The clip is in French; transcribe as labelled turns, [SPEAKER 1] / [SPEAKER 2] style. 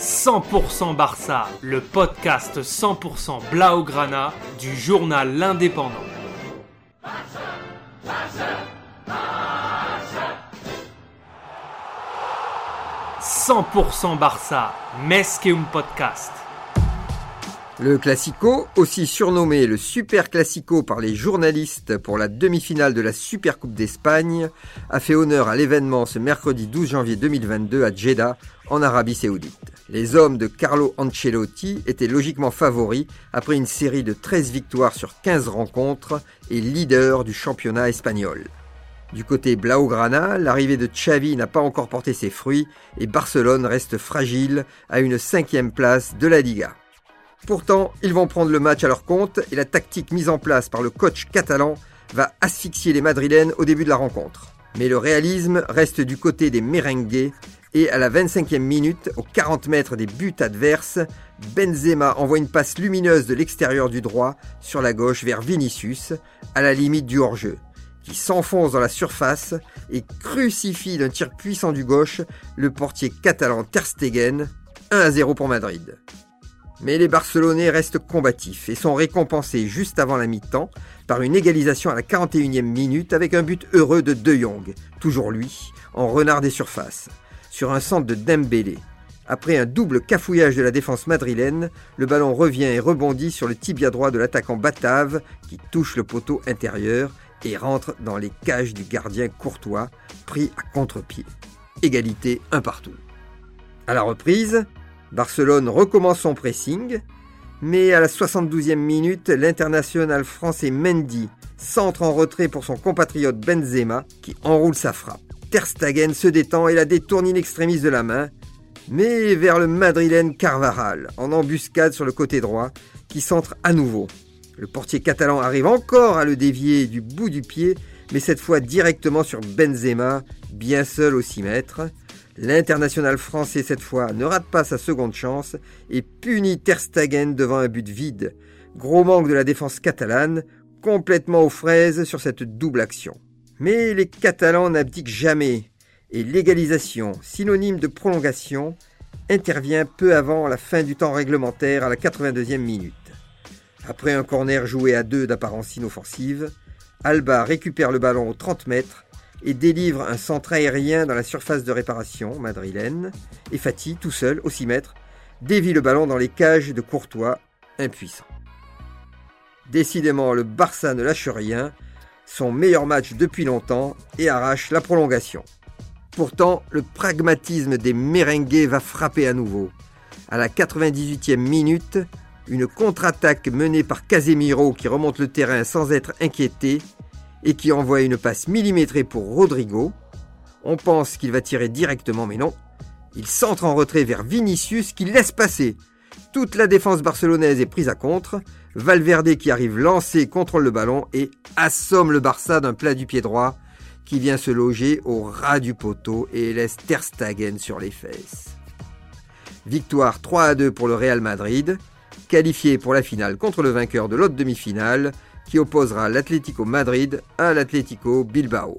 [SPEAKER 1] 100% Barça, le podcast 100% Blaugrana du journal L'Indépendant. 100% Barça, Mesqueum Podcast.
[SPEAKER 2] Le Classico, aussi surnommé le Super Classico par les journalistes pour la demi-finale de la Super Coupe d'Espagne, a fait honneur à l'événement ce mercredi 12 janvier 2022 à Jeddah, en Arabie Saoudite. Les hommes de Carlo Ancelotti étaient logiquement favoris après une série de 13 victoires sur 15 rencontres et leader du championnat espagnol. Du côté Blaugrana, l'arrivée de Xavi n'a pas encore porté ses fruits et Barcelone reste fragile à une cinquième place de la Liga. Pourtant, ils vont prendre le match à leur compte et la tactique mise en place par le coach catalan va asphyxier les Madrilènes au début de la rencontre. Mais le réalisme reste du côté des merengues et à la 25e minute, aux 40 mètres des buts adverses, Benzema envoie une passe lumineuse de l'extérieur du droit sur la gauche vers Vinicius, à la limite du hors-jeu, qui s'enfonce dans la surface et crucifie d'un tir puissant du gauche le portier catalan Ter Stegen, 1 à 0 pour Madrid. Mais les Barcelonais restent combatifs et sont récompensés juste avant la mi-temps par une égalisation à la 41e minute avec un but heureux de De Jong, toujours lui, en renard des surfaces, sur un centre de Dembélé. Après un double cafouillage de la défense madrilène, le ballon revient et rebondit sur le tibia droit de l'attaquant Batave qui touche le poteau intérieur et rentre dans les cages du gardien Courtois, pris à contre-pied. Égalité un partout. À la reprise, Barcelone recommence son pressing, mais à la 72e minute, l'international français Mendy centre en retrait pour son compatriote Benzema qui enroule sa frappe. Ter Stegen se détend et la détourne in extremis de la main, mais vers le madrilène Carvaral, en embuscade sur le côté droit, qui centre à nouveau. Le portier catalan arrive encore à le dévier du bout du pied, mais cette fois directement sur Benzema, bien seul au 6 mètres. L'international français cette fois ne rate pas sa seconde chance et punit Ter Stegen devant un but vide. Gros manque de la défense catalane, complètement aux fraises sur cette double action. Mais les Catalans n'abdiquent jamais et l'égalisation, synonyme de prolongation, intervient peu avant la fin du temps réglementaire à la 82e minute. Après un corner joué à deux d'apparence inoffensive, Alba récupère le ballon aux 30 mètres et délivre un centre aérien dans la surface de réparation madrilène, et Fati, tout seul, au 6 mètres, dévie le ballon dans les cages de Courtois, impuissant. Décidément, le Barça ne lâche rien, son meilleur match depuis longtemps, et arrache la prolongation. Pourtant, le pragmatisme des merengues va frapper à nouveau. À la 98e minute, une contre-attaque menée par Casemiro qui remonte le terrain sans être inquiété et qui envoie une passe millimétrée pour Rodrigo. On pense qu'il va tirer directement, mais non. Il centre en retrait vers Vinicius qui laisse passer. Toute la défense barcelonaise est prise à contre. Valverde qui arrive lancé contrôle le ballon et assomme le Barça d'un plat du pied droit qui vient se loger au ras du poteau et laisse Ter Stegen sur les fesses. Victoire 3 à 2 pour le Real Madrid, qualifié pour la finale contre le vainqueur de l'autre demi-finale, qui opposera l'Atlético Madrid à l'Atlético Bilbao.